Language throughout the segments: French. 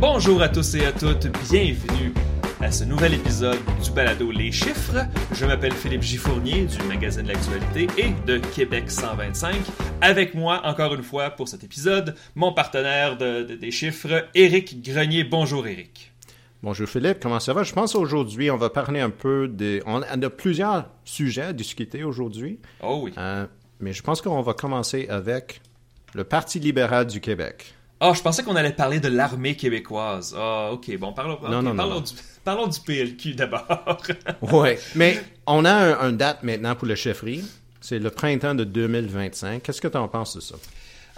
Bonjour à tous et à toutes, bienvenue à ce nouvel épisode du balado Les Chiffres. Je m'appelle Philippe Gifournier du magazine L'Actualité et de Québec 125. Avec moi, encore une fois, pour cet épisode, mon partenaire de, des chiffres, Éric Grenier. Bonjour Éric. Bonjour Philippe, comment ça va? Je pense aujourd'hui, on va parler un peu des... On a plusieurs sujets à discuter aujourd'hui. Oh oui. Euh, mais je pense qu'on va commencer avec le Parti libéral du Québec. Ah, je pensais qu'on allait parler de l'armée québécoise. Ah, ok, bon, parlons, non, non, parlons, du, parlons, du, PLQ d'abord. oui, mais on a un, date maintenant pour le chefferie. C'est le printemps de 2025. Qu'est-ce que tu en penses de ça?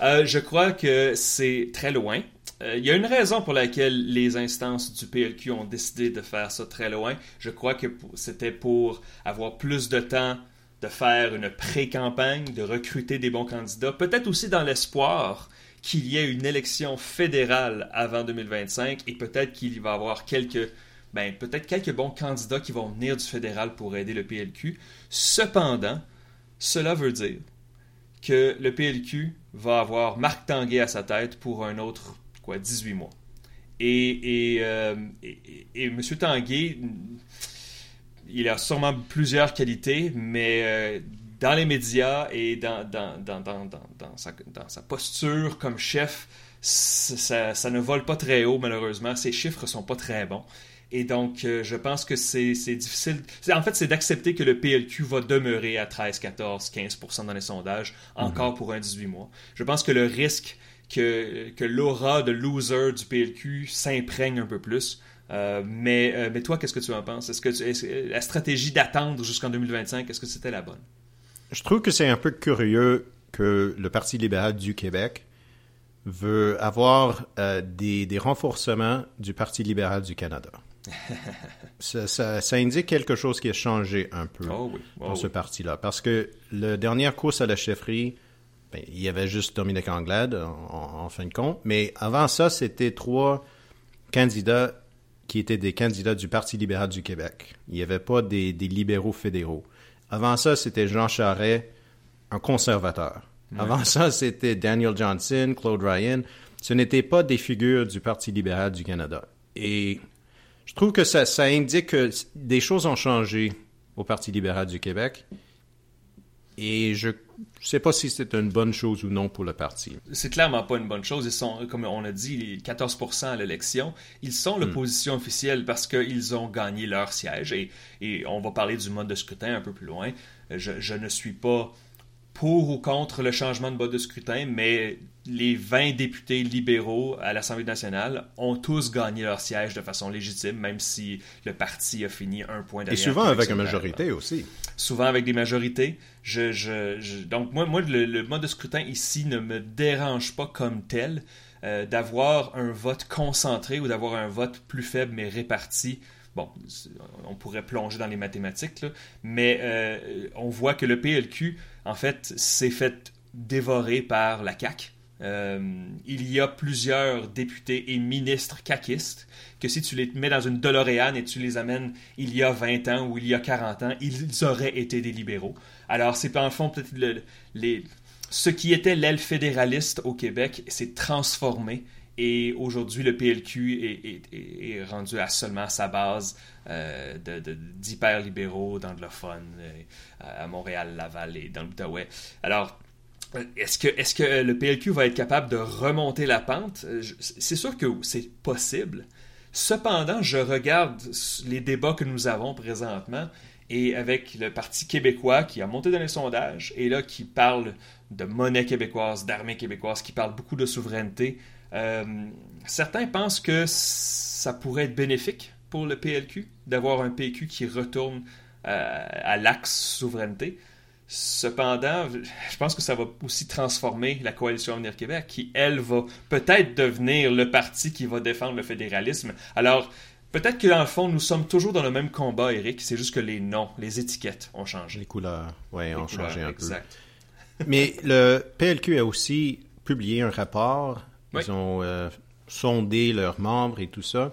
Euh, je crois que c'est très loin. Euh, il y a une raison pour laquelle les instances du PLQ ont décidé de faire ça très loin. Je crois que c'était pour avoir plus de temps de faire une pré-campagne, de recruter des bons candidats, peut-être aussi dans l'espoir qu'il y ait une élection fédérale avant 2025 et peut-être qu'il va y avoir quelques ben, peut-être quelques bons candidats qui vont venir du fédéral pour aider le PLQ. Cependant, cela veut dire que le PLQ va avoir Marc Tanguay à sa tête pour un autre quoi 18 mois. Et, et, euh, M. Tanguay, il a sûrement plusieurs qualités, mais euh, dans les médias et dans, dans, dans, dans sa, sa, posture comme chef, ça, ça, ne vole pas très haut, malheureusement. Ses chiffres sont pas très bons. Et donc, euh, je pense que c'est difficile. En fait, c'est d'accepter que le PLQ va demeurer à 13, 14, 15 dans les sondages, encore mm-hmm. pour un 18 mois. Je pense que le risque que, que l'aura de loser du PLQ s'imprègne un peu plus. Euh, mais, euh, mais toi, qu'est-ce que tu en penses? Est-ce que la stratégie d'attendre jusqu'en 2025, est-ce que c'était la bonne? Je trouve que c'est un peu curieux que le Parti libéral du Québec veut avoir euh, des, des, renforcements du Parti libéral du Canada. ça, ça, indique quelque chose qui a changé un peu oh oh dans ce parti-là. Parce que la dernière course à la chefferie, ben, il y avait juste Dominique Anglade en, fin de compte. Mais avant ça, c'était trois candidats qui étaient des candidats du Parti libéral du Québec. Il n'y avait pas des, des libéraux fédéraux. Avant ça, c'était Jean Charest, un conservateur. Avant ça, c'était Daniel Johnson, Claude Ryan. Ce n'étaient pas des figures du Parti libéral du Canada. Et je trouve que ça, ça indique que des choses ont changé au Parti libéral du Québec. Et je ne sais pas si c'est une bonne chose ou non pour le parti. C'est clairement pas une bonne chose. Ils sont, comme on a dit, 14% à l'élection. Ils sont l'opposition officielle parce qu'ils ont gagné leur siège. Et, et, on va parler du mode de scrutin un peu plus loin. Je, je ne suis pas pour ou contre le changement de mode de scrutin, mais les 20 députés libéraux à l'Assemblée nationale ont tous gagné leur siège de façon légitime, même si le parti a fini un point derrière. Et souvent avec une majorité aussi. Souvent avec des majorités. Je, je, donc moi, moi le, mode de scrutin ici ne me dérange pas comme tel. Euh, d'avoir un vote concentré ou d'avoir un vote plus faible mais réparti bon, on pourrait plonger dans les mathématiques, mais euh, on voit que le PLQ, en fait, s'est fait dévorer par la CAQ. Euh, il y a plusieurs députés et ministres caquistes que si tu les mets dans une DeLorean et tu les amènes il y a 20 ans ou il y a 40 ans, ils auraient été des libéraux. Alors, c'est en fond peut-être les, ce qui était l'aile fédéraliste au Québec s'est transformé et aujourd'hui, le PLQ est, rendu à seulement sa base euh, d'hyper-libéraux, d'anglophones euh, à Montréal, Laval et dans l'Outaouais. Alors, est-ce que, que le PLQ va être capable de remonter la pente? Euh, c'est sûr que c'est possible. Cependant, je regarde les débats que nous avons présentement et avec le Parti québécois qui a monté dans les sondages et là qui parle de monnaie québécoise, d'armée québécoise, qui parle beaucoup de souveraineté. Euh, certains pensent que ça pourrait être bénéfique pour le PLQ d'avoir un PQ qui retourne euh, à l'axe souveraineté. Cependant, je pense que ça va aussi transformer la coalition Avenir Québec, qui, elle, va peut-être devenir le parti qui va défendre le fédéralisme. Alors, peut-être que dans le fond, nous sommes toujours dans le même combat, Eric, c'est juste que les noms, les étiquettes ont changé. Les couleurs, oui, ont changé un peu. Mais le PLQ a aussi publié un rapport. Ils ont euh, sondé leurs membres et tout ça.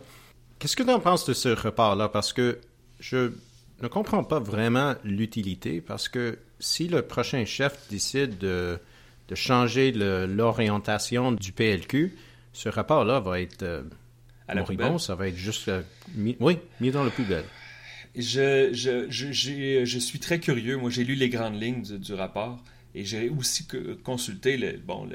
Qu'est-ce que tu en penses de ce rapport-là? Parce que je ne comprends pas vraiment l'utilité, parce que si le prochain chef décide de, changer l'orientation du PLQ, ce rapport-là va être... Euh, à la Moribond, ça va être juste mis, oui, mis dans le poubelle. Je, je, je, je, suis très curieux. Moi, j'ai lu les grandes lignes du, rapport et j'ai aussi consulté le, bon,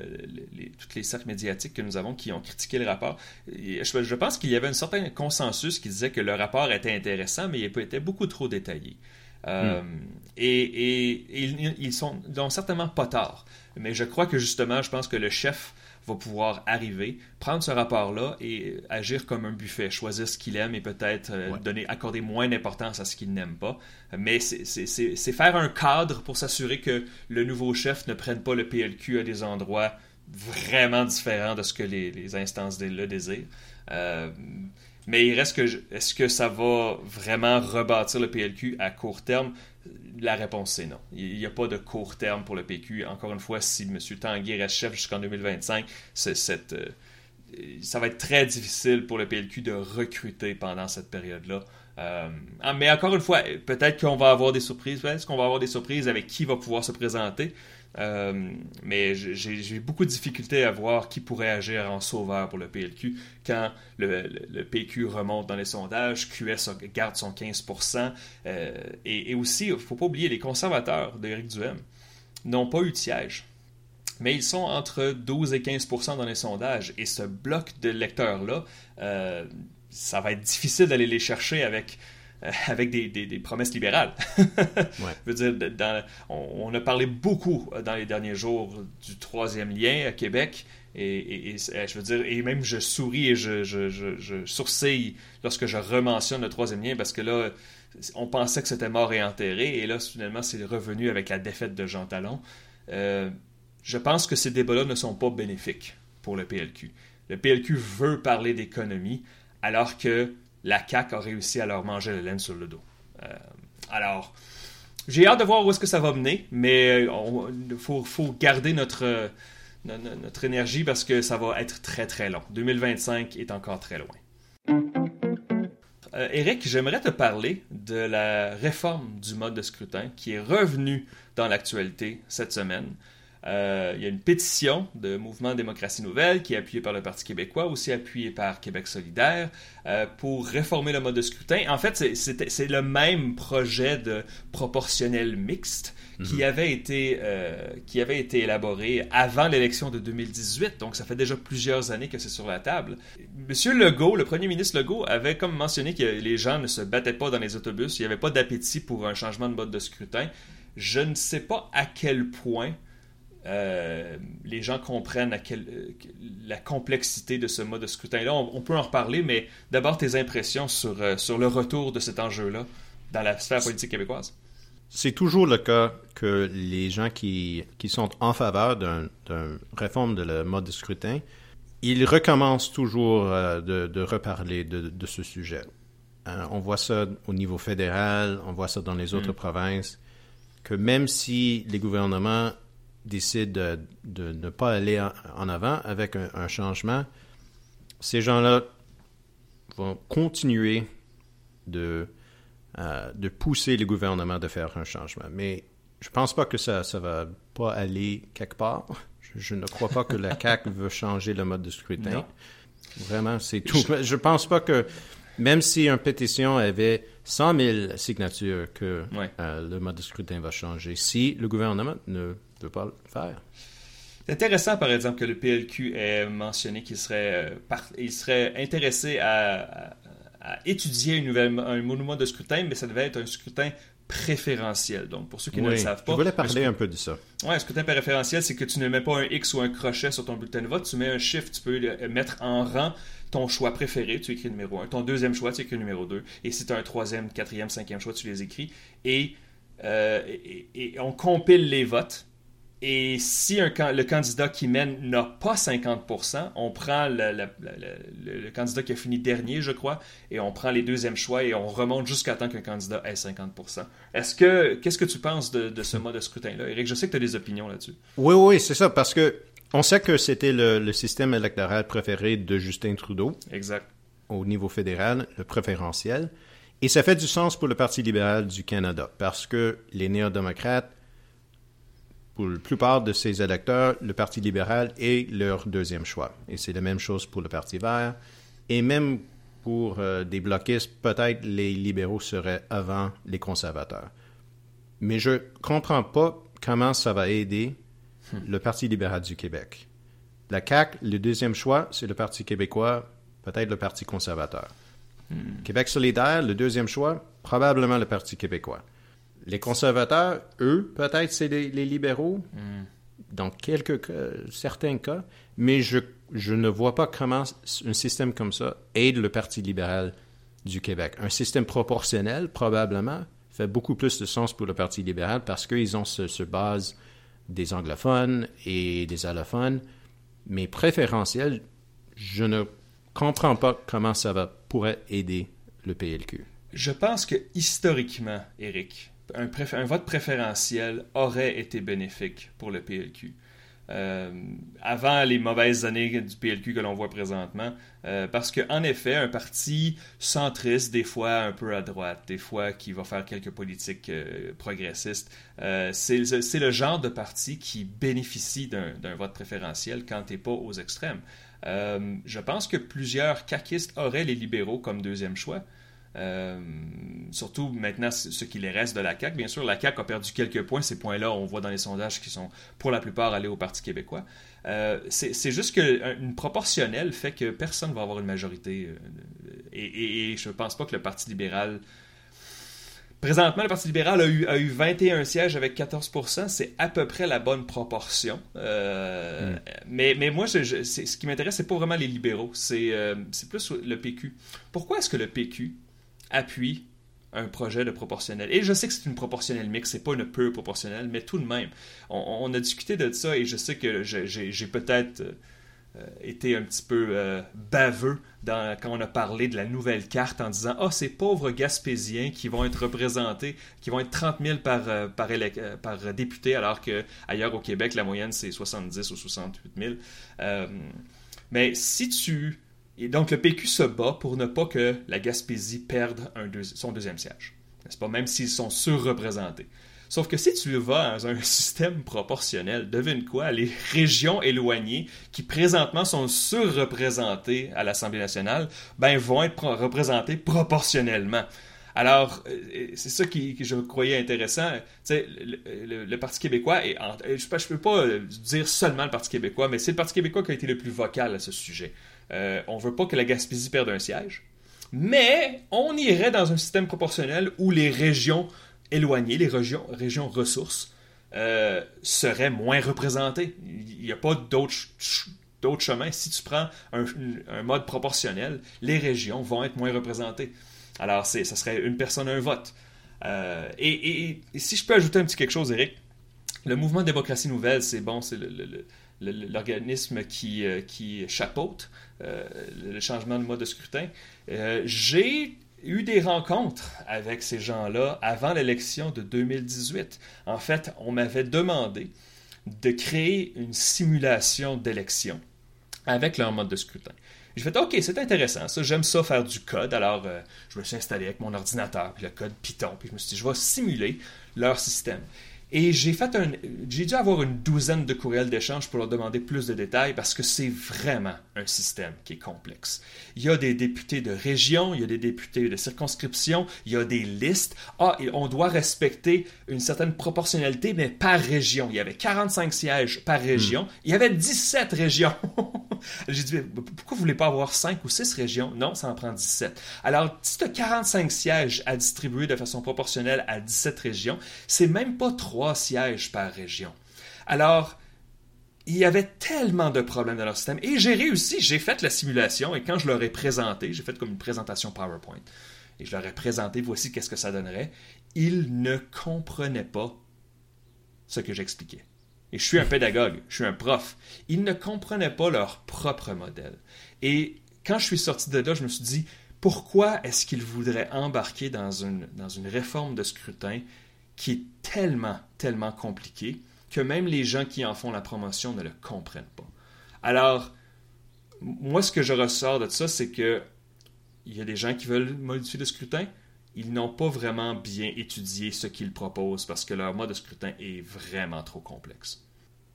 les, toutes les cercles médiatiques que nous avons qui ont critiqué le rapport. Et je, pense qu'il y avait un certain consensus qui disait que le rapport était intéressant, mais il était beaucoup trop détaillé. Euh, hmm. et, et, ils, ils sont donc certainement pas tard. Mais je crois que justement, je pense que le chef va pouvoir arriver, prendre ce rapport-là et agir comme un buffet, choisir ce qu'il aime et peut-être euh, donner, accorder moins d'importance à ce qu'il n'aime pas. Mais c'est faire un cadre pour s'assurer que le nouveau chef ne prenne pas le PLQ à des endroits vraiment différents de ce que les, instances le désirent. Euh, mais il reste que est-ce que ça va vraiment rebâtir le PLQ à court terme? La réponse, c'est non. Il n'y a pas de court terme pour le PQ. Encore une fois, si M. Tanguy reste chef jusqu'en 2025, cette, euh, ça va être très difficile pour le PLQ de recruter pendant cette période-là. Euh, ah, mais encore une fois, peut-être qu'on va avoir des surprises. Est-ce qu'on va avoir des surprises avec qui va pouvoir se présenter? Euh, mais j'ai beaucoup de difficultés à voir qui pourrait agir en sauveur pour le PLQ quand le, PQ remonte dans les sondages, QS garde son 15%. Euh, et, aussi, il ne faut pas oublier, les conservateurs d'Éric Duhem n'ont pas eu de siège. Mais ils sont entre 12 et 15% dans les sondages. Et ce bloc de lecteurs-là, euh, ça va être difficile d'aller les chercher avec avec des, des, promesses libérales. Je on, a parlé beaucoup euh, dans les derniers jours du troisième lien à Québec. Et, euh, je veux dire, et même je souris et je, je, je, sourcille lorsque je rementionne le troisième lien parce que là, on pensait que c'était mort et enterré. Et là, finalement, c'est revenu avec la défaite de Jean Talon. je pense que ces débats-là ne sont pas bénéfiques pour le PLQ. Le PLQ veut parler d'économie alors que la CAQ a réussi à leur manger la laine sur le dos. Euh, alors, j'ai hâte de voir où est-ce que ça va mener, mais il faut, garder notre, notre énergie parce que ça va être très très long. 2025 est encore très loin. Euh, Eric, j'aimerais te parler de la réforme du mode de scrutin qui est revenue dans l'actualité cette semaine. Euh, il y a une pétition de Mouvement Démocratie Nouvelle qui est appuyée par le Parti québécois, aussi appuyée par Québec solidaire, euh, pour réformer le mode de scrutin. En fait, c'est le même projet de proportionnel mixte qui, mhm. avait été, euh, qui avait été élaboré avant l'élection de 2018. Donc, ça fait déjà plusieurs années que c'est sur la table. Monsieur Legault, le premier ministre Legault, avait comme mentionné que les gens ne se battaient pas dans les autobus, il n'y avait pas d'appétit pour un changement de mode de scrutin. Je ne sais pas à quel point euh, les gens comprennent euh, la complexité de ce mode de scrutin-là. On, peut en reparler, mais d'abord tes impressions sur, euh, sur le retour de cet enjeu-là dans la sphère politique québécoise? C'est toujours le cas que les gens qui, qui sont en faveur d'une réforme de le mode de scrutin, ils recommencent toujours de, de, reparler de, de ce sujet. on voit ça au niveau fédéral, on voit ça dans les autres mm. provinces, que même si les gouvernements décident de, ne pas aller en, avant avec un, changement, ces gens-là vont continuer de, euh, de pousser le gouvernement de faire un changement. Mais je ne pense pas que ça ne va pas aller quelque part. Je, ne crois pas que la CAQ veut changer le mode de scrutin. Vraiment, c'est tout. Je ne pense pas que, même si une pétition avait 100 000 signatures, que euh, le mode de scrutin va changer, si le gouvernement ne pas le faire. C'est intéressant, par exemple, que le PLQ ait mentionné qu'il serait, euh, il serait intéressé à, étudier une nouvelle, un monument de scrutin, mais ça devait être un scrutin préférentiel. Donc, pour ceux qui ne le savent pas. Je voulais parler un peu de ça. Oui, un scrutin préférentiel, c'est que tu ne mets pas un X ou un crochet sur ton bulletin de vote, tu mets un chiffre, tu peux le mettre en rang ton choix préféré, tu écris numéro 1. Ton deuxième choix, tu écris numéro 2. Et si tu as un troisième, quatrième, cinquième choix, tu les écris. et, euh, et on compile les votes et si le candidat qui mène n'a pas 50%, on prend le, candidat qui a fini dernier, je crois, et on prend les deuxièmes choix et on remonte jusqu'à temps qu'un candidat ait 50%. Est-ce que qu'est-ce que tu penses de, ce mode de scrutin-là, Eric Je sais que tu as des opinions là-dessus. Oui, oui, c'est ça, parce que on sait que c'était le, système électoral préféré de Justin Trudeau. Exact. Au niveau fédéral, le préférentiel. Et ça fait du sens pour le Parti libéral du Canada, parce que les néo-démocrates pour la plupart de ces électeurs, le Parti libéral est leur deuxième choix. Et c'est la même chose pour le Parti vert Et même pour euh, des bloquistes, peut-être les libéraux seraient avant les conservateurs. Mais je comprends pas comment ça va aider hmm. le Parti libéral du Québec. La CAQ, le deuxième choix, c'est le Parti québécois, peut-être le Parti conservateur. Hmm. Québec solidaire, le deuxième choix, probablement le Parti québécois. Les conservateurs, eux, peut-être c'est les, libéraux, hmm. dans quelques certains cas, mais je, je ne vois pas comment un système comme ça aide le Parti libéral du Québec. Un système proportionnel, probablement, fait beaucoup plus de sens pour le Parti libéral parce qu'ils ont ce, ce, base des anglophones et des allophones. Mais préférentiel, je ne comprends pas comment ça va, pourrait aider le PLQ. Je pense que historiquement, Eric, un, vote préférentiel aurait été bénéfique pour le PLQ. Euh, avant les mauvaises années du PLQ que l'on voit présentement, euh, parce qu'en effet, un parti centriste, des fois un peu à droite, des fois qui va faire quelques politiques euh, progressistes, c'est le genre de parti qui bénéficie d'un vote préférentiel quand tu n'es pas aux extrêmes. je pense que plusieurs caquistes auraient les libéraux comme deuxième choix. Euh, surtout maintenant ce qui les reste de la CAQ. Bien sûr, la CAQ a perdu quelques points. Ces points-là, on voit dans les sondages qui sont pour la plupart allés au Parti québécois. Euh, c'est juste qu'une proportionnelle fait que personne ne va avoir une majorité. Euh, et, je ne pense pas que le Parti libéral... Présentement, le Parti libéral a eu, a eu 21 sièges avec 14% C'est à peu près la bonne proportion. Hmm. mais, mais moi, ce qui m'intéresse, c'est pas vraiment les libéraux. C'est plus le PQ. Pourquoi est-ce que le PQ appuie un projet de proportionnel. Et je sais que c'est une proportionnelle mixte, c'est pas une pure proportionnelle, mais tout de même, on, a discuté de ça et je sais que j'ai peut-être euh, été un petit peu euh, baveux quand on a parlé de la nouvelle carte en disant Ah, ces pauvres Gaspésiens qui vont être représentés, qui vont être 30 000 par, euh, par, par député, alors qu'ailleurs au Québec, la moyenne c'est 70 ou 68 000. mais si tu et donc le PQ se bat pour ne pas que la Gaspésie perde son deuxième siège. N'est-ce pas? Même s'ils sont surreprésentés. Sauf que si tu vas dans un système proportionnel, devine quoi? Les régions éloignées qui présentement sont surreprésentées à l'Assemblée nationale, ben vont être représentées proportionnellement. Alors, euh, c'est ça qui, que je croyais intéressant. Le, le, Parti québécois, je ne peux pas dire seulement le Parti québécois, mais c'est le Parti québécois qui a été le plus vocal à ce sujet. Euh, on ne veut pas que la Gaspésie perde un siège. Mais on irait dans un système proportionnel où les régions éloignées, les régions, régions ressources, euh, seraient moins représentées. Il n'y a pas d'autre chemin. Si tu prends un, mode proportionnel, les régions vont être moins représentées. Alors, ça serait une personne, un vote. Euh, et, si je peux ajouter un petit quelque chose, Eric, le mouvement Démocratie Nouvelle, c'est bon, c'est l'organisme qui, chapeaute le changement de mode de scrutin. Euh, j'ai eu des rencontres avec ces gens-là avant l'élection de 2018. En fait, on m'avait demandé de créer une simulation d'élection avec leur mode de scrutin. J'ai fait OK, c'est intéressant, ça, j'aime ça faire du code. Alors, euh, je me suis installé avec mon ordinateur, puis le code Python, puis je me suis dit, je vais simuler leur système. Et j'ai fait un, j'ai dû avoir une douzaine de courriels d'échange pour leur demander plus de détails parce que c'est vraiment un système qui est complexe. Il y a des députés de région, il y a des députés de circonscription, il y a des listes. Ah, et on doit respecter une certaine proportionnalité, mais par région. Il y avait 45 sièges par région. Hmm. Il y avait 17 régions. j'ai dit, pourquoi vous voulez pas avoir 5 ou 6 régions? Non, ça en prend 17. Alors, si tu as 45 sièges à distribuer de façon proportionnelle à 17 régions, c'est même pas 3 sièges par région. Alors, il y avait tellement de problèmes dans leur système. Et j'ai réussi, j'ai fait la simulation, et quand je leur ai présenté, j'ai fait comme une présentation PowerPoint, et je leur ai présenté, voici qu'est-ce que ça donnerait, ils ne comprenaient pas ce que j'expliquais. Et je suis un pédagogue, je suis un prof. Ils ne comprenaient pas leur propre modèle. Et quand je suis sorti de là, je me suis dit, pourquoi est-ce qu'ils voudraient embarquer dans une, dans une réforme de scrutin qui est tellement, tellement compliqué que même les gens qui en font la promotion ne le comprennent pas. Alors, moi, ce que je ressors de ça, c'est que il y a des gens qui veulent modifier le scrutin. Ils n'ont pas vraiment bien étudié ce qu'ils proposent parce que leur mode de scrutin est vraiment trop complexe.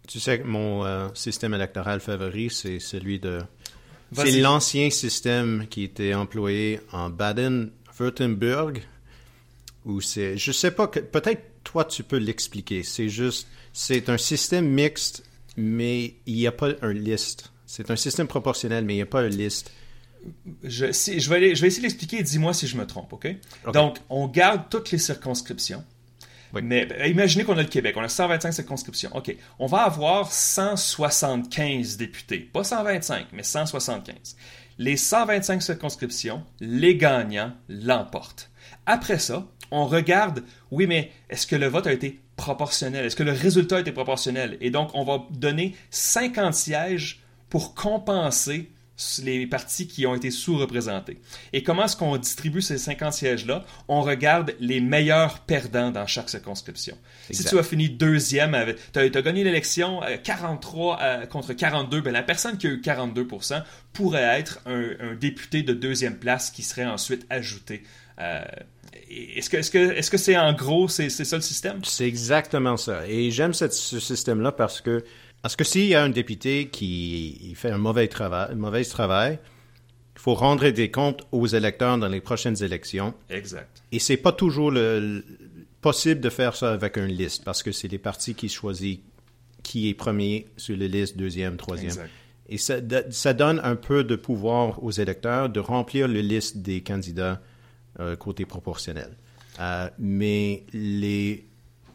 Tu sais que mon euh, système électoral favori, c'est celui de C'est l'ancien système qui était employé en Baden-Württemberg, où c'est, je sais pas, peut-être toi tu peux l'expliquer. C'est juste, c'est un système mixte, mais il n'y a pas un liste. C'est un système proportionnel, mais il n'y a pas un liste. Je, je, vais, je vais essayer d'expliquer, dis-moi si je me trompe, OK? Donc, on garde toutes les circonscriptions. Mais ben, imaginez qu'on a le Québec, on a 125 circonscriptions. OK, on va avoir 175 députés. Pas 125, mais 175. Les 125 circonscriptions, les gagnants l'emportent. Après ça, on regarde, oui, mais est-ce que le vote a été proportionnel? Est-ce que le résultat a été proportionnel? Et donc, on va donner 50 sièges pour compenser les partis qui ont été sous-représentés. Et comment est-ce qu'on distribue ces 50 sièges-là? On regarde les meilleurs perdants dans chaque circonscription. Si tu as fini deuxième, tu as, gagné l'élection 43 euh, euh, contre 42, ben la personne qui a eu 42% pourrait être un, député de deuxième place qui serait ensuite ajouté. Euh, est-ce que est-ce que est-ce que c'est en gros c'est ça le système? C'est exactement ça. Et j'aime ce système là parce que parce que s'il y a un député qui fait un mauvais travail, un mauvais travail, il faut rendre des comptes aux électeurs dans les prochaines élections. Exact. Et c'est pas toujours le, possible de faire ça avec une liste parce que c'est les partis qui choisissent qui est premier sur la liste, deuxième, troisième. Exact. Et ça, ça, donne un peu de pouvoir aux électeurs de remplir la liste des candidats euh, côté proportionnel. Euh, mais les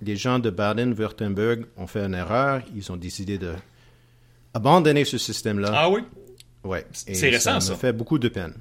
les gens de Baden-Württemberg ont fait une erreur. Ils ont décidé de abandonner ce système-là. Ah oui? Ouais. C'est récent, ça. Ça fait beaucoup de peine.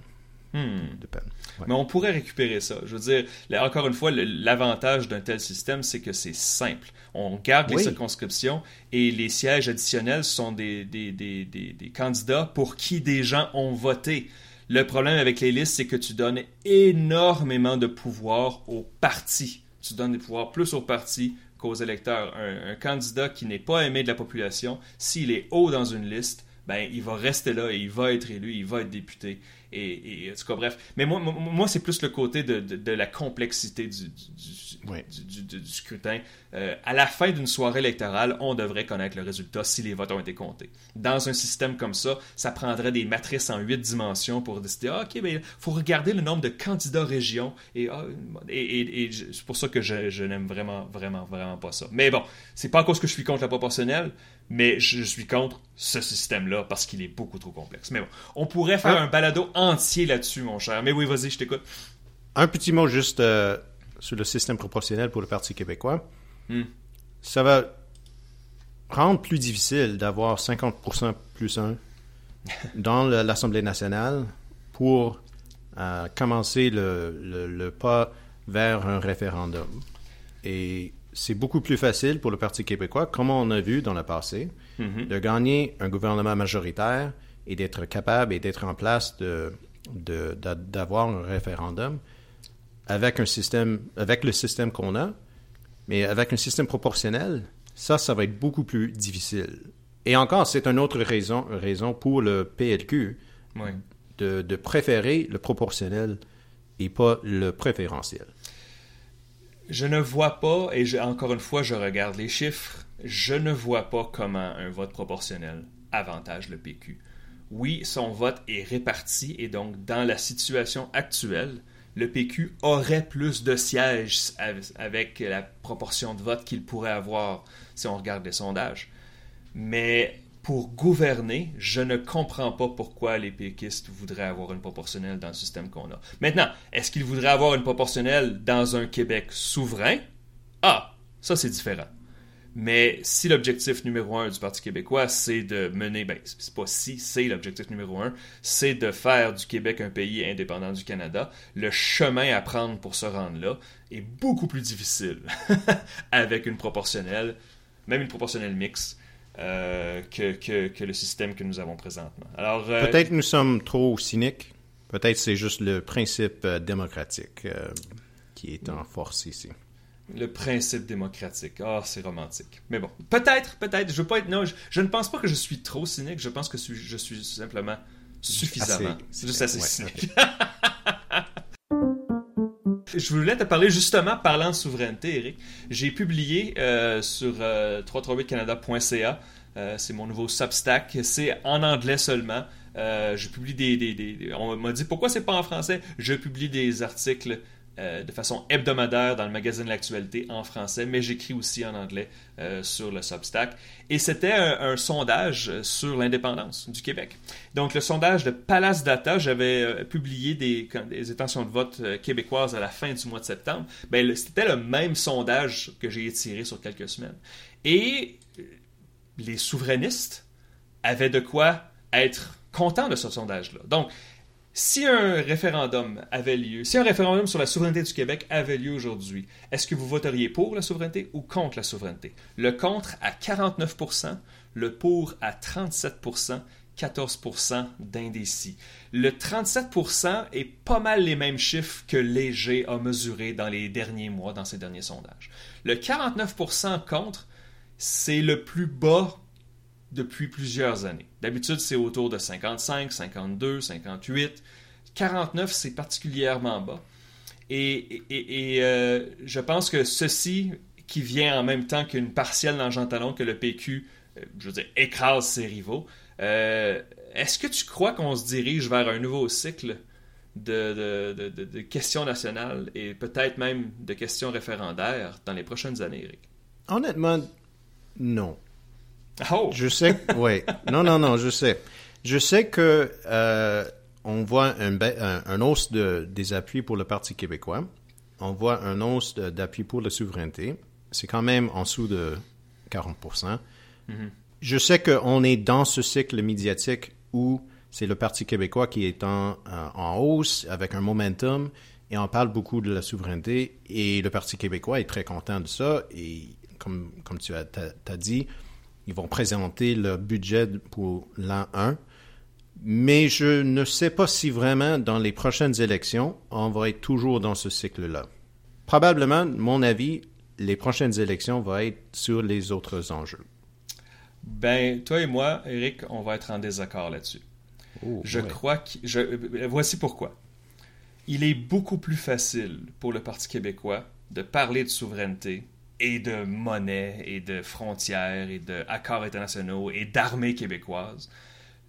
Hmm. De peine. Mais on pourrait récupérer ça. Je veux dire, encore une fois, l'avantage d'un tel système, c'est que c'est simple. On garde les circonscriptions et les sièges additionnels sont des, des, des, des, candidats pour qui des gens ont voté. Le problème avec les listes, c'est que tu donnes énormément de pouvoir aux partis tu donnes des pouvoirs plus aux partis qu'aux électeurs. Un, candidat qui n'est pas aimé de la population, s'il est haut dans une liste, ben, il va rester là et il va être élu, il va être député. Et, en tout cas, bref. Mais moi, moi c'est plus le côté de, de, la complexité du, du, du, scrutin. Euh, à la fin d'une soirée électorale, on devrait connaître le résultat si les votes ont été comptés. Dans un système comme ça, ça prendrait des matrices en huit dimensions pour décider, ah, OK, il faut regarder le nombre de candidats régions. Et, ah, et, et, c'est pour ça que je, je n'aime vraiment, vraiment, vraiment pas ça. Mais bon, c'est pas à cause que je suis contre la proportionnelle, mais je suis contre ce système-là parce qu'il est beaucoup trop complexe. Mais bon, on pourrait faire un balado entier là-dessus, mon cher. Mais oui, vas-y, je t'écoute. Un petit mot juste euh, sur le système proportionnel pour le Parti québécois. Hmm. Ça va rendre plus difficile d'avoir 50% plus 1 dans l'Assemblée nationale pour euh, commencer le, le, pas vers un référendum. Et c'est beaucoup plus facile pour le Parti québécois, comme on a vu dans le passé, mm-hmm. de gagner un gouvernement majoritaire et d'être capable et d'être en place de, d'avoir un référendum avec un système, avec le système qu'on a, mais avec un système proportionnel, ça, ça va être beaucoup plus difficile. Et encore, c'est une autre raison, raison pour le PLQ de, de préférer le proportionnel et pas le préférentiel. Je ne vois pas, et encore une fois, je regarde les chiffres, je ne vois pas comment un vote proportionnel avantage le PQ. Oui, son vote est réparti et donc dans la situation actuelle, le PQ aurait plus de sièges avec la proportion de vote qu'il pourrait avoir si on regarde les sondages. Mais pour gouverner, je ne comprends pas pourquoi les péquistes voudraient avoir une proportionnelle dans le système qu'on a. Maintenant, est-ce qu'ils voudraient avoir une proportionnelle dans un Québec souverain? Ah, ça c'est différent. Mais si l'objectif numéro un du Parti québécois, c'est de mener, ben, c'est pas si, c'est l'objectif numéro un, c'est de faire du Québec un pays indépendant du Canada, le chemin à prendre pour se rendre là est beaucoup plus difficile avec une proportionnelle, même une proportionnelle mixte. Euh, que, que, le système que nous avons présentement. Alors euh, peut-être nous sommes trop cyniques. Peut-être c'est juste le principe euh, démocratique qui est en force ici. Le principe démocratique. Ah, c'est romantique. Mais bon, peut-être, peut-être. Je veux pas être. Non, je, ne pense pas que je suis trop cynique. Je pense que je suis simplement suffisamment. C'est juste assez cynique. je voulais te parler justement parlant de souveraineté, Eric. J'ai publié euh, sur euh, 338canada.ca, euh, c'est mon nouveau Substack, c'est en anglais seulement, je publie des, On m'a dit pourquoi c'est pas en français? Je publie des articles de façon hebdomadaire dans le magazine L'actualité en français, mais j'écris aussi en anglais sur le Substack. Et c'était un, sondage sur l'indépendance du Québec. Donc le sondage de Palace Data, j'avais publié des, des, de vote québécoises à la fin du mois de septembre. Ben, c'était le même sondage que j'ai étiré sur quelques semaines. Et les souverainistes avaient de quoi être contents de ce sondage-là. Donc, si un référendum avait lieu, si un référendum sur la souveraineté du Québec avait lieu aujourd'hui, est-ce que vous voteriez pour la souveraineté ou contre la souveraineté? Le contre à 49% le pour à 37% 14% d'indécis. Le 37% est pas mal les mêmes chiffres que Léger a mesuré dans les derniers mois dans ses derniers sondages. Le 49% contre, c'est le plus bas depuis plusieurs années. D'habitude, c'est autour de 55, 52, 58. 49, c'est particulièrement bas. Et, euh, je pense que ceci, qui vient en même temps qu'une partielle dans Jean Talon, que le PQ, euh, je veux dire, écrase ses rivaux, euh, est-ce que tu crois qu'on se dirige vers un nouveau cycle de, de questions nationales et peut-être même de questions référendaires dans les prochaines années, Eric? Honnêtement, non. Oh! Je sais, oui. Non, non, non, je sais. Je sais que euh, on voit un, un, hausse de, des appuis pour le Parti québécois. On voit un hausse d'appui pour la souveraineté. C'est quand même en dessous de 40 mm-hmm. Je sais qu'on est dans ce cycle médiatique où c'est le Parti québécois qui est en, euh, en hausse avec un momentum et on parle beaucoup de la souveraineté et le Parti québécois est très content de ça et comme, comme tu as, as dit, ils vont présenter le budget pour l'an 1. Mais je ne sais pas si vraiment dans les prochaines élections, on va être toujours dans ce cycle-là. Probablement, mon avis, les prochaines élections vont être sur les autres enjeux. Ben, toi et moi, Eric, on va être en désaccord là-dessus. Oh, je crois que. Je, voici pourquoi. Il est beaucoup plus facile pour le Parti québécois de parler de souveraineté et de monnaie et de frontières et d'accords internationaux et d'armées québécoises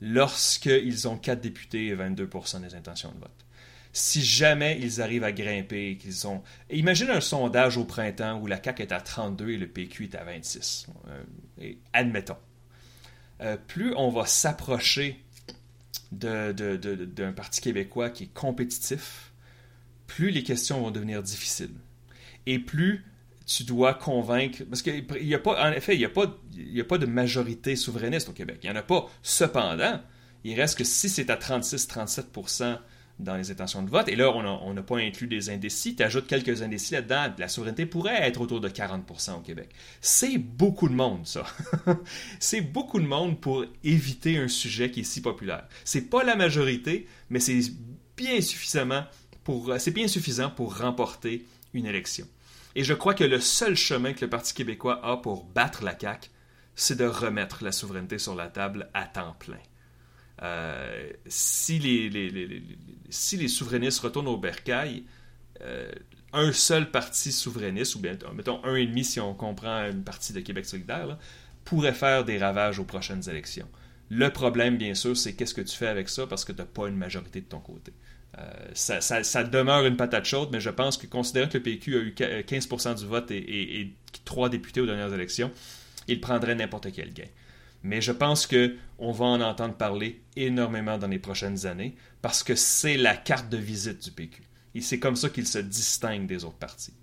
lorsqu'ils ont quatre députés et 22% des intentions de vote. Si jamais ils arrivent à grimper, qu'ils ont... Imagine un sondage au printemps où la CAQ est à 32 et le PQ est à 26. Euh, et admettons. Euh, plus on va s'approcher d'un parti québécois qui est compétitif, plus les questions vont devenir difficiles. Et plus tu dois convaincre. Parce qu'il n'y a pas, en effet, il n'y a, pas, a pas de majorité souverainiste au Québec. Il n'y en a pas. Cependant, il reste que si c'est à 36-37% dans les intentions de vote, et là, on n'a pas inclus des indécis, tu ajoutes quelques indécis là-dedans, la souveraineté pourrait être autour de 40 au Québec. C'est beaucoup de monde, ça. c'est beaucoup de monde pour éviter un sujet qui est si populaire. C'est pas la majorité, mais c'est bien suffisamment pour, c'est bien suffisant pour remporter une élection. Et je crois que le seul chemin que le Parti québécois a pour battre la CAQ, c'est de remettre la souveraineté sur la table à temps plein. Euh, si, les, si les souverainistes retournent au bercail, euh, un seul parti souverainiste, ou bien mettons un et demi si on comprend une partie de Québec solidaire, pourrait faire des ravages aux prochaines élections. Le problème, bien sûr, c'est qu'est-ce que tu fais avec ça parce que tu n'as pas une majorité de ton côté. Euh, ça, demeure une patate chaude, mais je pense que considérant que le PQ a eu 15% euh, du vote et, trois députés aux dernières élections, il prendrait n'importe quel gain. Mais je pense qu'on va en entendre parler énormément dans les prochaines années parce que c'est la carte de visite du PQ. Et c'est comme ça qu'il se distingue des autres partis.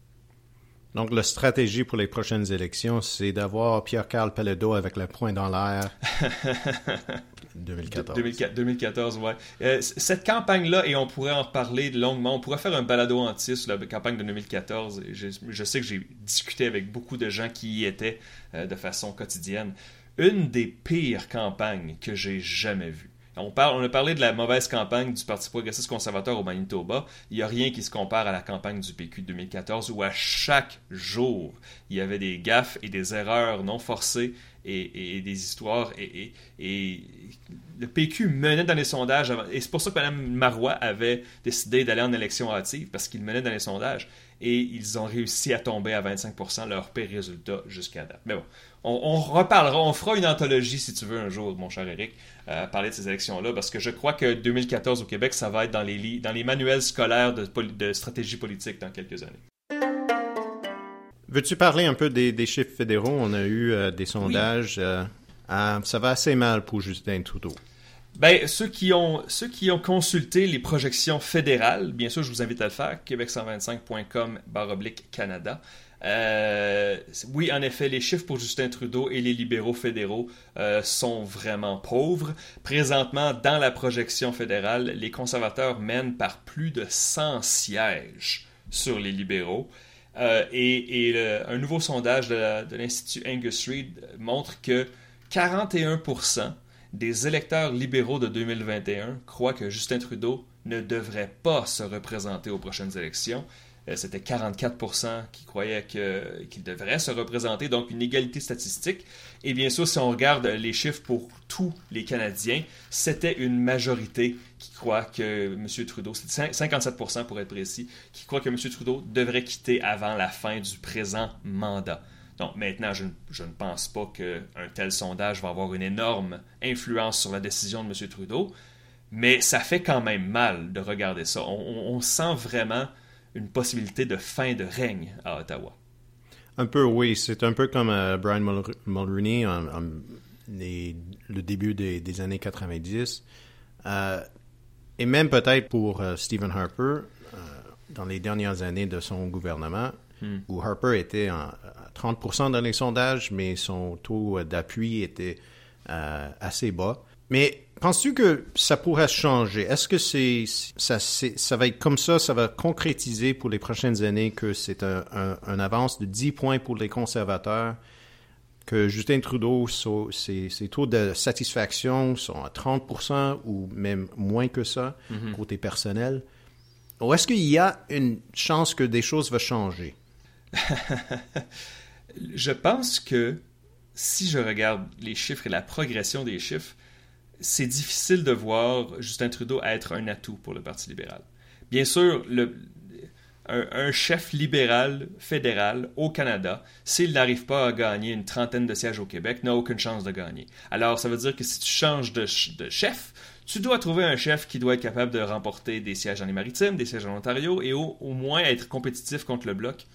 Donc, la stratégie pour les prochaines élections, c'est d'avoir Pierre-Carl Pelledo avec le poing dans l'air 2014. 2014, ouais. Euh, cette campagne-là, et on pourrait en reparler longuement, on pourrait faire un balado entier sur la campagne de 2014. Je, je sais que j'ai discuté avec beaucoup de gens qui y étaient euh, de façon quotidienne. Une des pires campagnes que j'ai jamais vues. On, a parlé de la mauvaise campagne du Parti progressiste conservateur au Manitoba. Il n'y a rien qui se compare à la campagne du PQ de 2014 où à chaque jour, il y avait des gaffes et des erreurs non forcées et, des histoires. Et, le PQ menait dans les sondages. et c'est pour ça que Mme Marois avait décidé d'aller en élection hâtive, parce qu'il menait dans les sondages. Et ils ont réussi à tomber à 25% leur pire résultat jusqu'à date. Mais bon, on, reparlera, on fera une anthologie si tu veux un jour, mon cher Eric, à parler de ces élections-là, parce que je crois que 2014 au Québec, ça va être dans les, dans les manuels scolaires de, de stratégie politique dans quelques années. Veux-tu parler un peu des, chiffres fédéraux? On a eu euh, des sondages. Euh, ça va assez mal pour Justin Trudeau. Ben, ceux qui, ont, ceux qui ont consulté les projections fédérales, bien sûr, je vous invite à le faire, québec125.com baroblique Canada. Euh, oui, en effet, les chiffres pour Justin Trudeau et les libéraux fédéraux sont vraiment pauvres. Présentement, dans la projection fédérale, les conservateurs mènent par plus de 100 sièges sur les libéraux. Euh, et, un nouveau sondage de l'Institut Angus Reid montre que 41% des électeurs libéraux de 2021 croient que Justin Trudeau ne devrait pas se représenter aux prochaines élections. Euh, c'était 44% qui croyaient qu'il devrait se représenter, donc une égalité statistique. Et bien sûr, si on regarde les chiffres pour tous les Canadiens, c'était une majorité qui croit que M. Trudeau, c'est 57% pour être précis, qui croit que M. Trudeau devrait quitter avant la fin du présent mandat. Donc maintenant, je, ne pense pas qu'un tel sondage va avoir une énorme influence sur la décision de M. Trudeau, mais ça fait quand même mal de regarder ça. on sent vraiment une possibilité de fin de règne à Ottawa. Un peu, oui. C'est un peu comme euh, Brian Mulroney en, le début des, années 90. Euh, et même peut-être pour euh, Stephen Harper, dans les dernières années de son gouvernement, hmm. où Harper était à 30% dans les sondages, mais son taux d'appui était assez bas. Mais penses-tu que ça pourrait changer? Est-ce que c'est ça, ça va être comme ça, ça va concrétiser pour les prochaines années que c'est un, un, avance de 10 points pour les conservateurs, que Justin Trudeau, ses, taux de satisfaction sont à 30% ou même moins que ça, mm-hmm. côté personnel? Ou est-ce qu'il y a une chance que des choses vont changer? je pense que si je regarde les chiffres et la progression des chiffres, c'est difficile de voir Justin Trudeau être un atout pour le Parti libéral. Bien sûr, un, chef libéral fédéral au Canada, s'il n'arrive pas à gagner une trentaine de sièges au Québec, n'a aucune chance de gagner. Alors, ça veut dire que si tu changes de, chef, tu dois trouver un chef qui doit être capable de remporter des sièges dans les maritimes, des sièges en Ontario et au, moins être compétitif contre le Bloc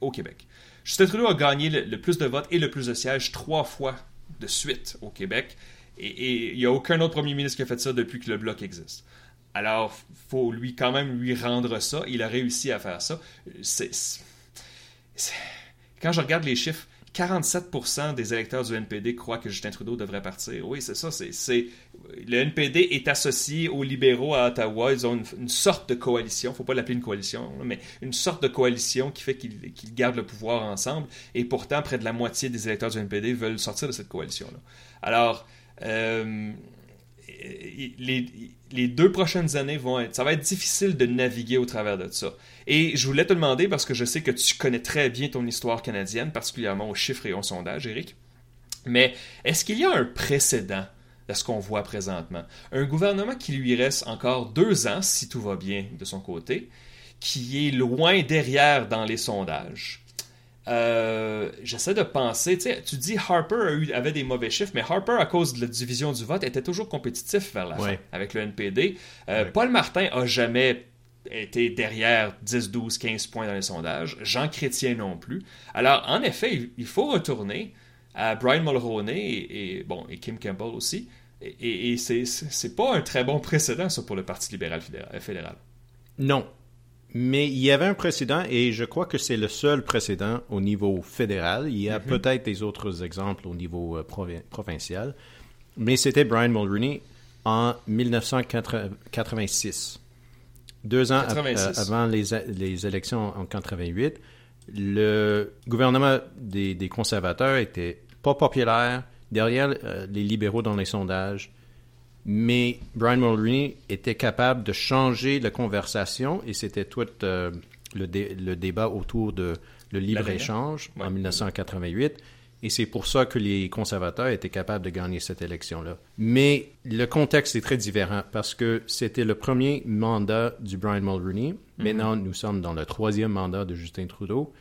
au Québec. Justin Trudeau a gagné le plus de votes et le plus de sièges trois fois de suite au Québec. Et il n'y a aucun autre premier ministre qui a fait ça depuis que le bloc existe. Alors, faut lui quand même lui rendre ça. Il a réussi à faire ça. Quand je regarde les chiffres, 47% des électeurs du NPD croient que Justin Trudeau devrait partir. Oui, c'est ça. C'est, Le NPD est associé aux libéraux à Ottawa. Ils ont une, sorte de coalition. Faut pas l'appeler une coalition, mais une sorte de coalition qui fait qu'ils, qu'ils gardent le pouvoir ensemble. Et pourtant, près de la moitié des électeurs du NPD veulent sortir de cette coalition-là. Alors, euh, les, deux prochaines années vont être. Ça va être difficile de naviguer au travers de ça. Et je voulais te demander, parce que je sais que tu connais très bien ton histoire canadienne, particulièrement aux chiffres et aux sondages, Eric. Mais est-ce qu'il y a un précédent de ce qu'on voit présentement? Un gouvernement qui lui reste encore deux ans, si tout va bien de son côté, qui est loin derrière dans les sondages euh, j'essaie de penser, tu dis Harper avait des mauvais chiffres, mais Harper, à cause de la division du vote, était toujours compétitif vers la fin avec le NPD. Euh, Paul Martin a jamais été derrière 10, 12, 15 points dans les sondages. Jean Chrétien non plus. Alors, en effet, il faut retourner à Brian Mulroney et, bon, et Kim Campbell aussi. Et, et c'est pas un très bon précédent, ça, pour le Parti libéral fédéral. Non, mais il y avait un précédent et je crois que c'est le seul précédent au niveau fédéral. Il y a mhm. peut-être des autres exemples au niveau euh, provincial. Mais c'était Brian Mulroney en 1986. Deux ans euh, avant les, les, élections en 88, le gouvernement des, des conservateurs était pas populaire derrière euh, les libéraux dans les sondages mais Brian Mulroney était capable de changer la conversation et c'était tout euh, le, débat autour de le libre-échange en 1988. Et c'est pour ça que les conservateurs étaient capables de gagner cette élection-là. Mais le contexte est très différent parce que c'était le premier mandat du Brian Mulroney. Mm-hmm. Maintenant, nous sommes dans le troisième mandat de Justin Trudeau.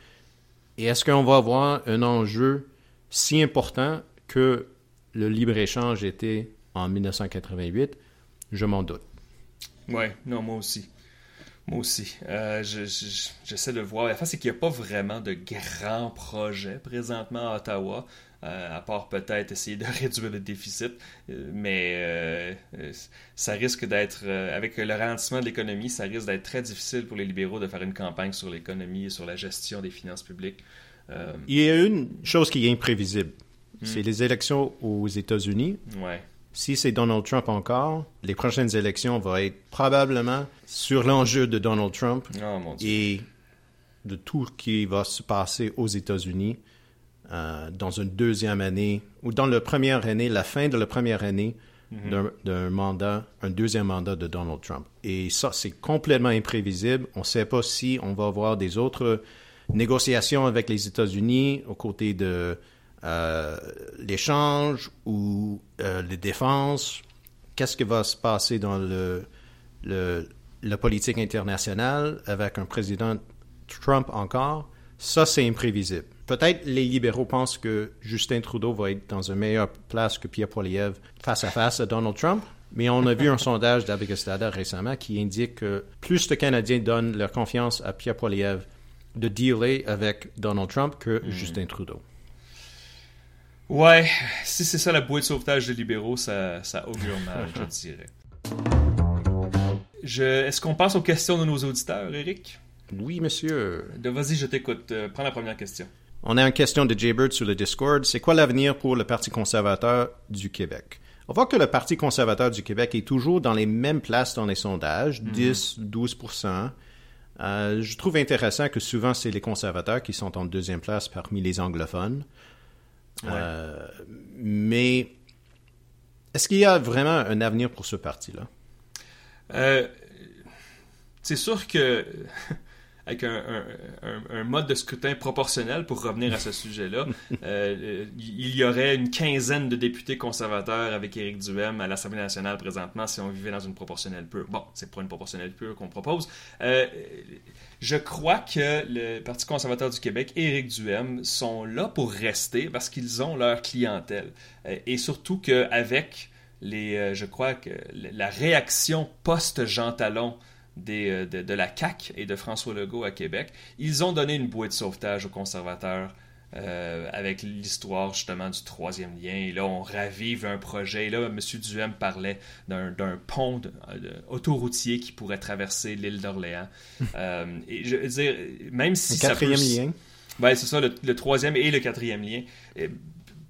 Et est-ce qu'on va avoir un enjeu si important que le libre-échange était en 1988, je m'en doute. Oui, non, moi aussi. Moi aussi. Euh, j'essaie de voir. La fin, c'est qu'il n'y a pas vraiment de grands projets présentement à Ottawa, euh, à part peut-être essayer de réduire le déficit. Euh, mais ça risque d'être, avec le ralentissement de l'économie, ça risque d'être très difficile pour les libéraux de faire une campagne sur l'économie et sur la gestion des finances publiques. Il y a une chose qui est imprévisible. Hmm. C'est les élections aux États-Unis. Ouais si c'est Donald Trump encore, les prochaines élections vont être probablement sur l'enjeu de Donald Trump oh, et de tout ce qui va se passer aux États-Unis euh, dans une deuxième année ou dans la première année, la fin de la première année mhm. d'un mandat, un deuxième mandat de Donald Trump. Et ça, c'est complètement imprévisible. On ne sait pas si on va avoir des autres négociations avec les États-Unis aux côtés de euh, l'échange ou euh, les défenses, qu'est-ce qui va se passer dans le, la politique internationale avec un président Trump encore, ça c'est imprévisible. Peut-être les libéraux pensent que Justin Trudeau va être dans une meilleure place que Pierre Poilievre face à face à Donald Trump. Mais on a vu un sondage d'Avigostada récemment qui indique que plus de Canadiens donnent leur confiance à Pierre Poilievre de dealer avec Donald Trump que hmm. Justin Trudeau. Ouais, si c'est ça la bouée de sauvetage des libéraux, ça, ça augure mal, je dirais. Est-ce qu'on passe aux questions de nos auditeurs, Eric? Oui, monsieur. Vas-y, je t'écoute. Euh, prends la première question. On a une question de Jaybird sur le Discord. C'est quoi l'avenir pour le Parti conservateur du Québec? On voit que le Parti conservateur du Québec est toujours dans les mêmes places dans les sondages, 10, mhm. 12 euh, Je trouve intéressant que souvent, c'est les conservateurs qui sont en deuxième place parmi les anglophones. Euh, mais est-ce qu'il y a vraiment un avenir pour ce parti-là? Euh, c'est sûr que avec un, mode de scrutin proportionnel, pour revenir à ce sujet-là, euh, il y aurait une quinzaine de députés conservateurs avec Éric Duhem à l'Assemblée nationale présentement si on vivait dans une proportionnelle pure. Bon, c'est pas une proportionnelle pure qu'on propose. Je crois que le Parti conservateur du Québec et Éric Duhem sont là pour rester parce qu'ils ont leur clientèle. Euh, et surtout qu'avec les, euh, je crois que la réaction post-Jean Talon euh, de, la CAQ et de François Legault à Québec, ils ont donné une bouée de sauvetage aux conservateurs euh, avec l'histoire justement du troisième lien. Et là, on ravive un projet. Et là, M. Duhem parlait d'un pont autoroutier qui pourrait traverser l'île d'Orléans. Euh, et je veux dire, même si le quatrième lien. Ben, c'est ça, le, le, troisième et le quatrième lien.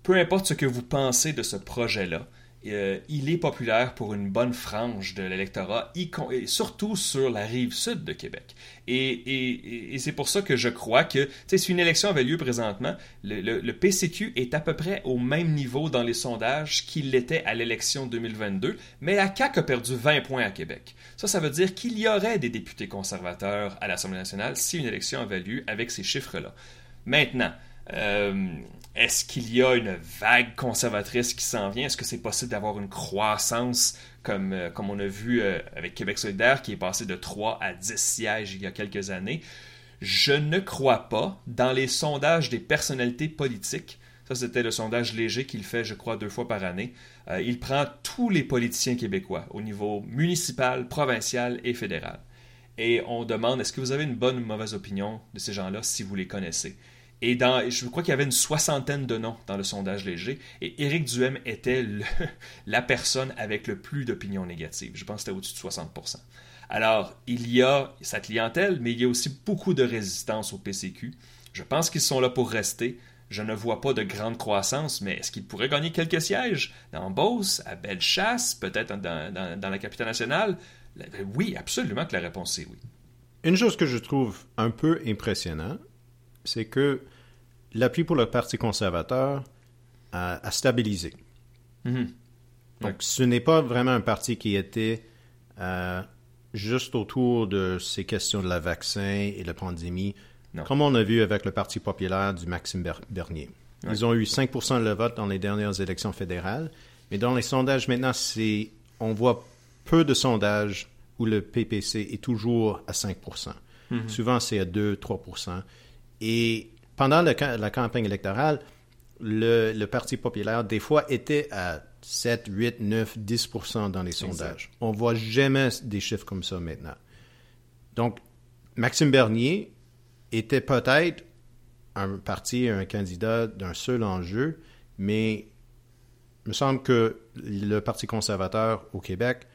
peu importe ce que vous pensez de ce projet-là, euh, il est populaire pour une bonne frange de l'électorat, surtout sur la rive sud de Québec. Et, c'est pour ça que je crois que, si une élection avait lieu présentement, le, PCQ est à peu près au même niveau dans les sondages qu'il l'était à l'élection 2022, mais la CAQ a perdu 20 points à Québec. Ça, ça veut dire qu'il y aurait des députés conservateurs à l'Assemblée nationale si une élection avait lieu avec ces chiffres-là. Maintenant, euh, est-ce qu'il y a une vague conservatrice qui s'en vient? Est-ce que c'est possible d'avoir une croissance comme, euh, on a vu euh, avec Québec solidaire qui est passé de 3 à 10 sièges il y a quelques années? Je ne crois pas. Dans les sondages des personnalités politiques, ça c'était le sondage léger qu'il fait, je crois, deux fois par année, euh, il prend tous les politiciens québécois au niveau municipal, provincial et fédéral. Et on demande, est-ce que vous avez une bonne ou mauvaise opinion de ces gens-là si vous les connaissez? Et je crois qu'il y avait une soixantaine de noms dans le sondage léger. Et Éric Duhem était la personne avec le plus d'opinions négatives. Je pense que c'était au-dessus de 60% Alors, il y a sa clientèle, mais il y a aussi beaucoup de résistance au PCQ. Je pense qu'ils sont là pour rester. Je ne vois pas de grande croissance, mais est-ce qu'ils pourraient gagner quelques sièges? Dans Beauce, à Bellechasse, peut-être dans, dans la capitale nationale? Oui, absolument que la réponse est oui. Une chose que je trouve un peu impressionnant, c'est que l'appui pour le Parti conservateur a, stabilisé. Mhm. Donc, ce n'est pas vraiment un parti qui était euh, juste autour de ces questions de la vaccin et de la pandémie, comme on a vu avec le Parti populaire du Maxime Bernier. Ils ont eu 5% de vote dans les dernières élections fédérales, mais dans les sondages maintenant, c'est on voit peu de sondages où le PPC est toujours à 5 mhm. Souvent, c'est à 2-3 et pendant la, campagne électorale, le, Parti populaire, des fois, était à 7, 8, 9, 10% dans les sondages. On ne voit jamais des chiffres comme ça maintenant. Donc, Maxime Bernier était peut-être un parti, un candidat d'un seul enjeu, mais il me semble que le Parti conservateur au Québec,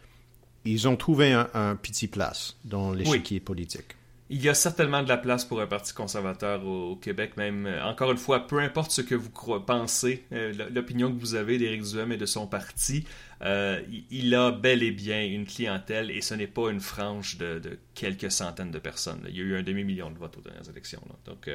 ils ont trouvé un, petit place dans l'échiquier politique. Il y a certainement de la place pour un parti conservateur au, Québec, même. Euh, encore une fois, peu importe ce que vous pensez, euh, l'opinion que vous avez d'Éric Duhem et de son parti, euh, il a bel et bien une clientèle et ce n'est pas une frange de, quelques centaines de personnes. Il y a eu un demi-million de votes aux dernières élections. Donc,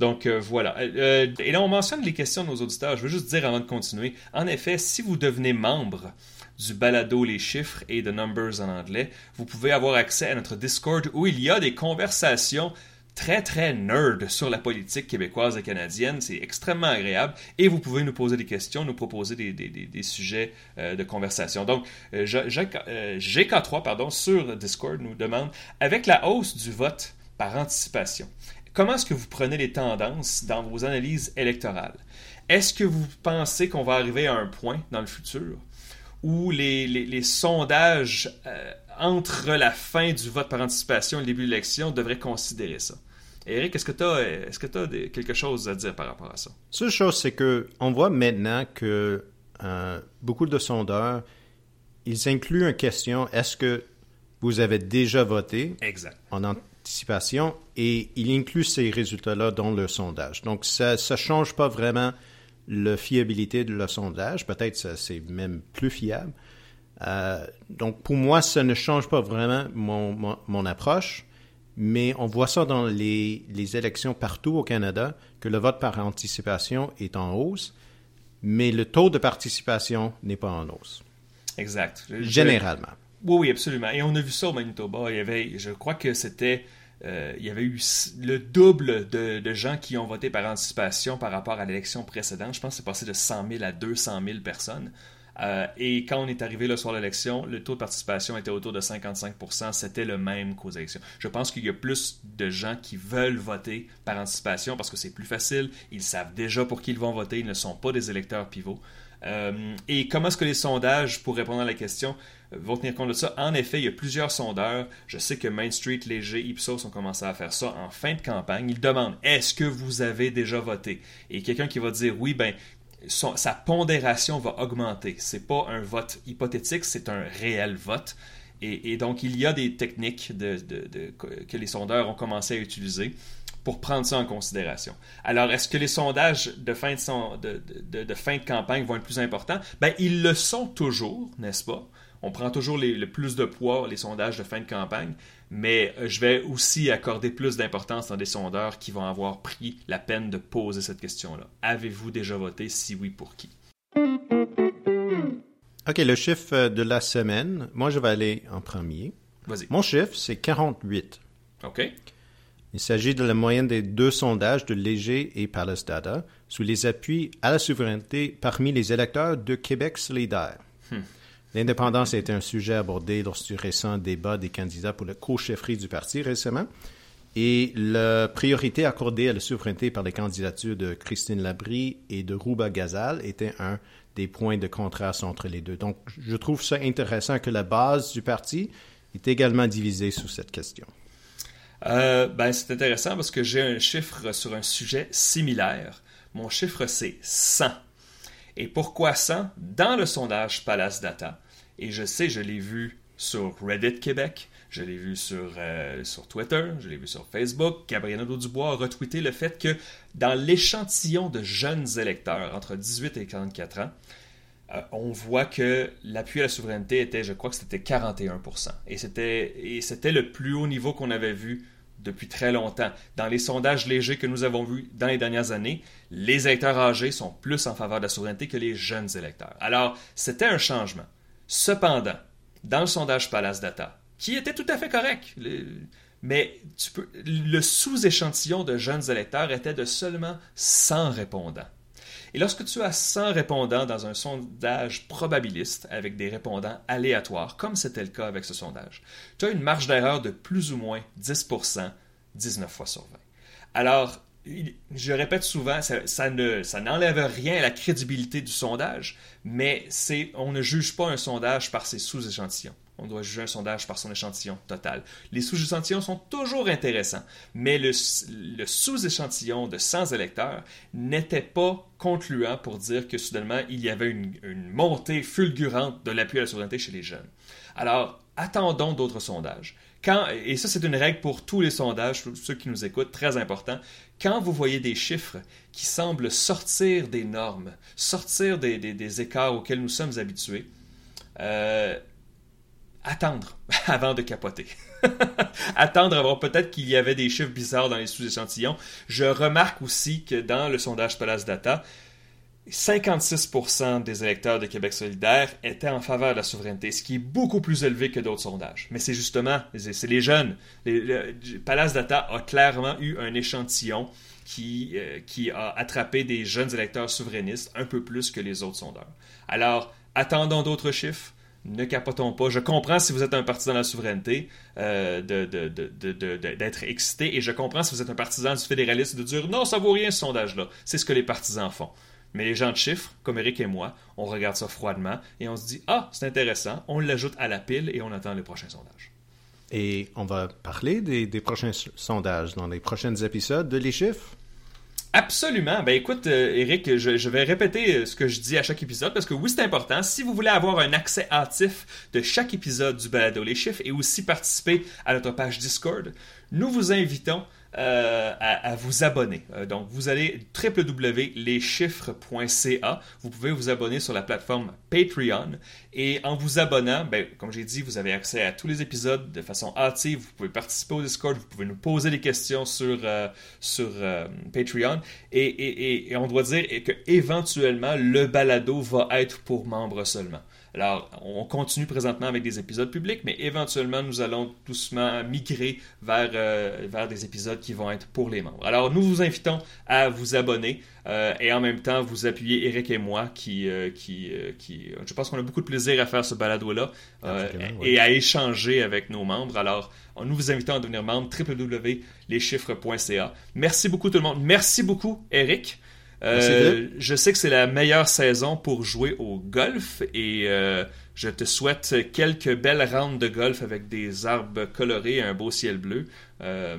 donc voilà. et là, on mentionne les questions de nos auditeurs. Je veux juste dire avant de continuer. En effet, si vous devenez membre du balado Les chiffres et The Numbers en anglais, vous pouvez avoir accès à notre Discord où il y a des conversations très très nerd sur la politique québécoise et canadienne. C'est extrêmement agréable et vous pouvez nous poser des questions, nous proposer des, sujets euh, de conversation. Donc, euh, GK3 euh, pardon, sur Discord nous demande, avec la hausse du vote par anticipation, comment est-ce que vous prenez les tendances dans vos analyses électorales? Est-ce que vous pensez qu'on va arriver à un point dans le futur où les, sondages euh, entre la fin du vote par anticipation et le début de l'élection devraient considérer ça. Eric, est-ce que tu as, est-ce que as quelque chose à dire par rapport à ça? Seule chose, c'est que on voit maintenant que euh, beaucoup de sondeurs, ils incluent une question est-ce que vous avez déjà voté? Exact. en anticipation et ils incluent ces résultats-là dans le sondage. Donc, ça ne change pas vraiment la fiabilité de le sondage. Peut-être c'est même plus fiable. Euh, donc, pour moi, ça ne change pas vraiment mon, mon, approche, mais on voit ça dans les, les, élections partout au Canada, que le vote par anticipation est en hausse, mais le taux de participation n'est pas en hausse. Exact. Généralement. Oui, oui, absolument. Et on a vu ça au Manitoba. Il y avait, je crois que c'était euh, il y avait eu le double de, gens qui ont voté par anticipation par rapport à l'élection précédente. Je pense que c'est passé de 100 000 à 200 000 personnes. Euh, et quand on est arrivé le soir de l'élection, le taux de participation était autour de 55% C'était le même qu'aux élections. Je pense qu'il y a plus de gens qui veulent voter par anticipation parce que c'est plus facile. Ils savent déjà pour qui ils vont voter. Ils ne sont pas des électeurs pivots. Euh, et comment est-ce que les sondages, pour répondre à la question, vont tenir compte de ça? En effet, il y a plusieurs sondeurs. Je sais que Main Street, Léger, Ipsos ont commencé à faire ça en fin de campagne. Ils demandent est-ce que vous avez déjà voté? Et quelqu'un qui va dire oui, ben sa pondération va augmenter. C'est pas un vote hypothétique, c'est un réel vote. Et, donc, il y a des techniques que les sondeurs ont commencé à utiliser pour prendre ça en considération. Alors, est-ce que les sondages de fin de, de, fin de campagne vont être plus importants? Ben, ils le sont toujours, n'est-ce pas? On prend toujours le plus de poids, les sondages de fin de campagne, mais euh, je vais aussi accorder plus d'importance dans des sondeurs qui vont avoir pris la peine de poser cette question-là. Avez-vous déjà voté? Si oui, pour qui? OK, le chiffre de la semaine, moi je vais aller en premier. Vas-y. Mon chiffre, c'est 48. OK. Il s'agit de la moyenne des deux sondages de Léger et Palace Data sous les appuis à la souveraineté parmi les électeurs de Québec solidaire. Hmm. L'indépendance a été un sujet abordé lors du récent débat des candidats pour la co-chefferie du parti récemment. Et la priorité accordée à la souveraineté par les candidatures de Christine Labrie et de Rouba Gazal était un des points de contraste entre les deux. Donc, je trouve ça intéressant que la base du parti est également divisée sur cette question. Euh, ben, c'est intéressant parce que j'ai un chiffre sur un sujet similaire. Mon chiffre, c'est 100. Et pourquoi 100 Dans le sondage Palace Data, et je sais, je l'ai vu sur Reddit Québec, je l'ai vu sur, euh, sur Twitter, je l'ai vu sur Facebook. Gabriel Nadeau-Dubois a retweeté le fait que dans l'échantillon de jeunes électeurs entre 18 et 44 ans, euh, on voit que l'appui à la souveraineté était, je crois que c'était 41%. Et c'était, et c'était le plus haut niveau qu'on avait vu depuis très longtemps. Dans les sondages légers que nous avons vus dans les dernières années, les électeurs âgés sont plus en faveur de la souveraineté que les jeunes électeurs. Alors, c'était un changement. Cependant, dans le sondage Palace Data, qui était tout à fait correct, mais le sous-échantillon de jeunes électeurs était de seulement 100 répondants. Et lorsque tu as 100 répondants dans un sondage probabiliste avec des répondants aléatoires, comme c'était le cas avec ce sondage, tu as une marge d'erreur de plus ou moins 10% 19 fois sur 20. Alors, je répète souvent, ça, ne, ça n'enlève rien à la crédibilité du sondage, mais on ne juge pas un sondage par ses sous-échantillons. On doit juger un sondage par son échantillon total. Les sous-échantillons sont toujours intéressants, mais le, sous-échantillon de 100 électeurs n'était pas concluant pour dire que soudainement il y avait une, montée fulgurante de l'appui à la souveraineté chez les jeunes. Alors, attendons d'autres sondages. Quand, et ça, c'est une règle pour tous les sondages, pour ceux qui nous écoutent, très important. Quand vous voyez des chiffres qui semblent sortir des normes, sortir des, écarts auxquels nous sommes habitués, euh, attendre avant de capoter. attendre avant peut-être qu'il y avait des chiffres bizarres dans les sous-échantillons. Je remarque aussi que dans le sondage Palace Data, 56% des électeurs de Québec solidaire étaient en faveur de la souveraineté, ce qui est beaucoup plus élevé que d'autres sondages. Mais c'est justement, c'est les jeunes. Palace Data a clairement eu un échantillon qui, euh, qui a attrapé des jeunes électeurs souverainistes un peu plus que les autres sondeurs. Alors, attendons d'autres chiffres. Ne capotons pas. Je comprends si vous êtes un partisan de la souveraineté euh, d'être excité et je comprends si vous êtes un partisan du fédéralisme de dire non, ça vaut rien ce sondage-là. C'est ce que les partisans font. Mais les gens de chiffres, comme Eric et moi, on regarde ça froidement et on se dit Ah, c'est intéressant, on l'ajoute à la pile et on attend les prochains sondages. Et on va parler des, prochains sondages dans les prochains épisodes de Les chiffres Absolument. Ben écoute, Eric, euh, je, vais répéter euh, ce que je dis à chaque épisode parce que oui, c'est important. Si vous voulez avoir un accès hâtif de chaque épisode du Balado Les Chiffres et aussi participer à notre page Discord, nous vous invitons euh, à, vous abonner. Euh, donc, vous allez www.leschiffres.ca. Vous pouvez vous abonner sur la plateforme Patreon. Et en vous abonnant, ben, comme j'ai dit, vous avez accès à tous les épisodes de façon hâtive. Vous pouvez participer au Discord. Vous pouvez nous poser des questions sur, euh, sur Patreon. Et, et, on doit dire que éventuellement, le balado va être pour membres seulement. Alors, on continue présentement avec des épisodes publics, mais éventuellement, nous allons doucement migrer vers, euh, vers des épisodes qui vont être pour les membres. Alors, nous vous invitons à vous abonner euh, et en même temps, vous appuyer Eric et moi qui, euh, qui, qui je pense qu'on a beaucoup de plaisir à faire ce balado-là et à échanger avec nos membres. Alors, nous vous invitons à devenir membre www.leschiffres.ca. Merci beaucoup tout le monde. Merci beaucoup, Eric. Euh, je sais que c'est la meilleure saison pour jouer au golf et euh, je te souhaite quelques belles rounds de golf avec des arbres colorés et un beau ciel bleu. Euh,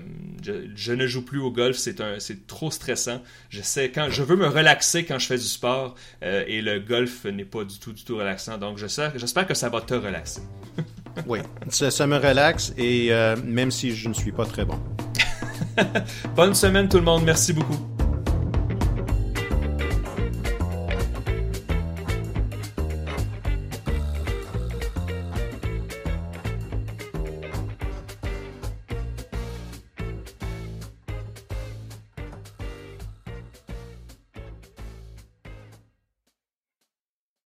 je, ne joue plus au golf, c'est c'est trop stressant. Je sais quand je veux me relaxer quand je fais du sport et le golf n'est pas du tout du tout relaxant. Donc j'espère que ça va te relaxer. oui, ça, ça, me relaxe et même si je ne suis pas très bon. Bonne semaine tout le monde, merci beaucoup.